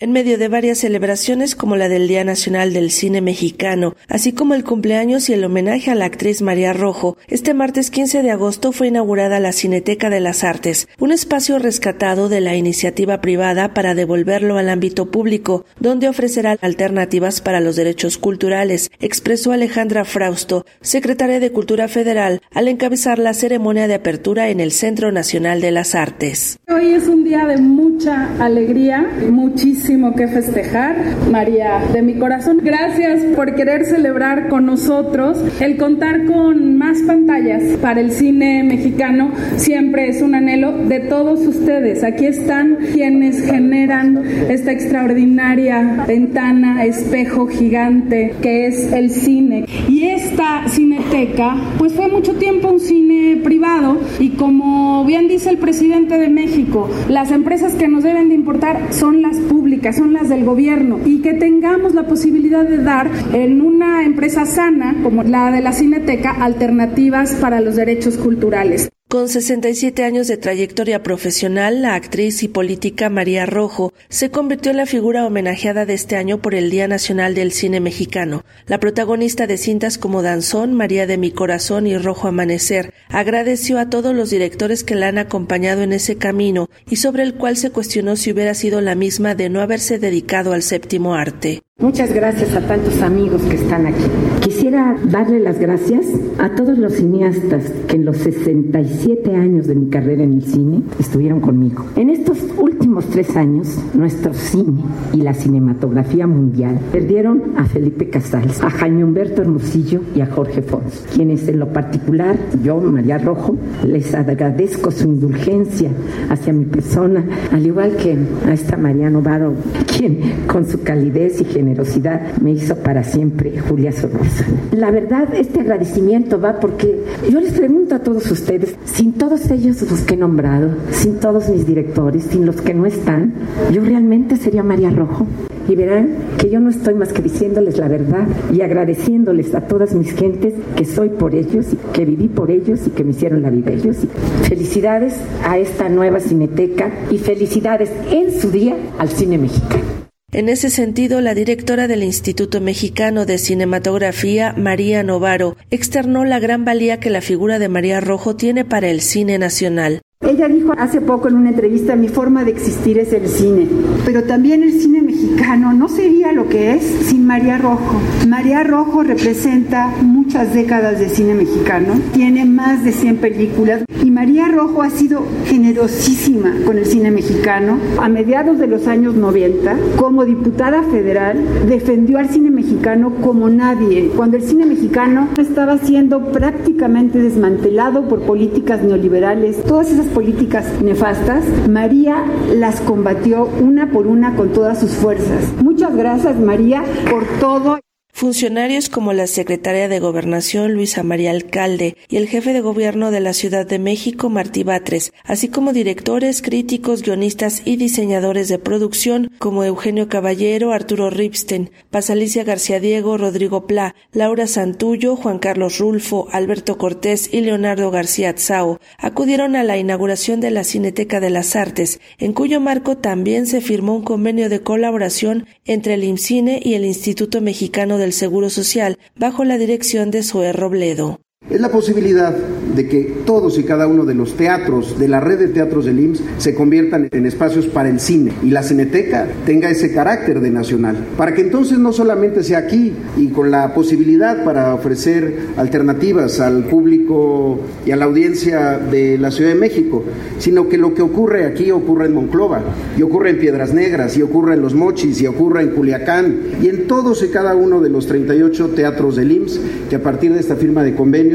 en medio de varias celebraciones como la del Día Nacional del Cine Mexicano, así como el cumpleaños y el homenaje a la actriz María Rojo, este martes 15 de agosto fue inaugurada la Cineteca de las Artes, un espacio rescatado de la iniciativa privada para devolverlo al ámbito público, donde ofrecerá alternativas para los derechos culturales, expresó Alejandra Frausto, secretaria de Cultura Federal, al encabezar la ceremonia de apertura en el Centro Nacional de las Artes. Hoy es un día de mucha alegría, muchísimo que festejar. María, de mi corazón, gracias por querer celebrar con nosotros. El contar con más pantallas para el cine mexicano siempre es un anhelo de todos ustedes. Aquí están quienes generan esta extraordinaria ventana, espejo gigante que es el cine. Y esta cineteca, pues fue mucho tiempo un cine privado y como bien dice el presidente de México, las empresas que nos deben de importar son las públicas son las del gobierno, y que tengamos la posibilidad de dar en una empresa sana como la de la Cineteca alternativas para los derechos culturales. Con 67 años de trayectoria profesional, la actriz y política María Rojo se convirtió en la figura homenajeada de este año por el Día Nacional del Cine Mexicano. La protagonista de cintas como Danzón, María de mi Corazón y Rojo Amanecer agradeció a todos los directores que la han acompañado en ese camino y sobre el cual se cuestionó si hubiera sido la misma de no haberse dedicado al séptimo arte. Muchas gracias a tantos amigos que están aquí. Quisiera darle las gracias a todos los cineastas que en los 67 años de mi carrera en el cine estuvieron conmigo. En estos últimos tres años, nuestro cine y la cinematografía mundial perdieron a Felipe Casals, a Jaime Humberto Hermosillo y a Jorge Fons, quienes en lo particular, yo, María Rojo, les agradezco su indulgencia hacia mi persona, al igual que a esta María Novaro, quien con su calidez y generosidad generosidad me hizo para siempre Julia Sorrosa. La verdad, este agradecimiento va porque yo les pregunto a todos ustedes, sin todos ellos los que he nombrado, sin todos mis directores, sin los que no están, yo realmente sería María Rojo. Y verán que yo no estoy más que diciéndoles la verdad y agradeciéndoles a todas mis gentes que soy por ellos que viví por ellos y que me hicieron la vida ellos. felicidades a esta nueva cineteca y felicidades en su día al cine mexicano. En ese sentido, la directora del Instituto Mexicano de Cinematografía, María Novaro, externó la gran valía que la figura de María Rojo tiene para el cine nacional. Ella dijo hace poco en una entrevista, mi forma de existir es el cine, pero también el cine mexicano no sería lo que es sin María Rojo. María Rojo representa muchas décadas de cine mexicano, tiene más de 100 películas y María Rojo ha sido generosísima con el cine mexicano. A mediados de los años 90, como diputada federal, defendió al cine mexicano como nadie, cuando el cine mexicano estaba siendo prácticamente desmantelado por políticas neoliberales. Todas esas políticas nefastas, María las combatió una por una con todas sus fuerzas. Muchas gracias María por todo. Funcionarios como la secretaria de Gobernación Luisa María Alcalde y el jefe de gobierno de la Ciudad de México Martí Batres, así como directores, críticos, guionistas y diseñadores de producción como Eugenio Caballero, Arturo Ripstein, Pasalicia García Diego, Rodrigo Pla, Laura Santullo, Juan Carlos Rulfo, Alberto Cortés y Leonardo García Tsao, acudieron a la inauguración de la Cineteca de las Artes, en cuyo marco también se firmó un convenio de colaboración entre el IMCINE y el Instituto Mexicano del Seguro Social bajo la dirección de Zoe Robledo. Es la posibilidad de que todos y cada uno de los teatros de la red de teatros del IMSS se conviertan en espacios para el cine y la cineteca tenga ese carácter de nacional, para que entonces no solamente sea aquí y con la posibilidad para ofrecer alternativas al público y a la audiencia de la Ciudad de México, sino que lo que ocurre aquí ocurre en Monclova y ocurre en Piedras Negras y ocurre en Los Mochis y ocurre en Culiacán y en todos y cada uno de los 38 teatros del IMSS que a partir de esta firma de convenio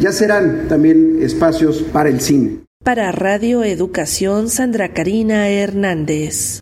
ya serán también espacios para el cine. Para Radio Educación, Sandra Karina Hernández.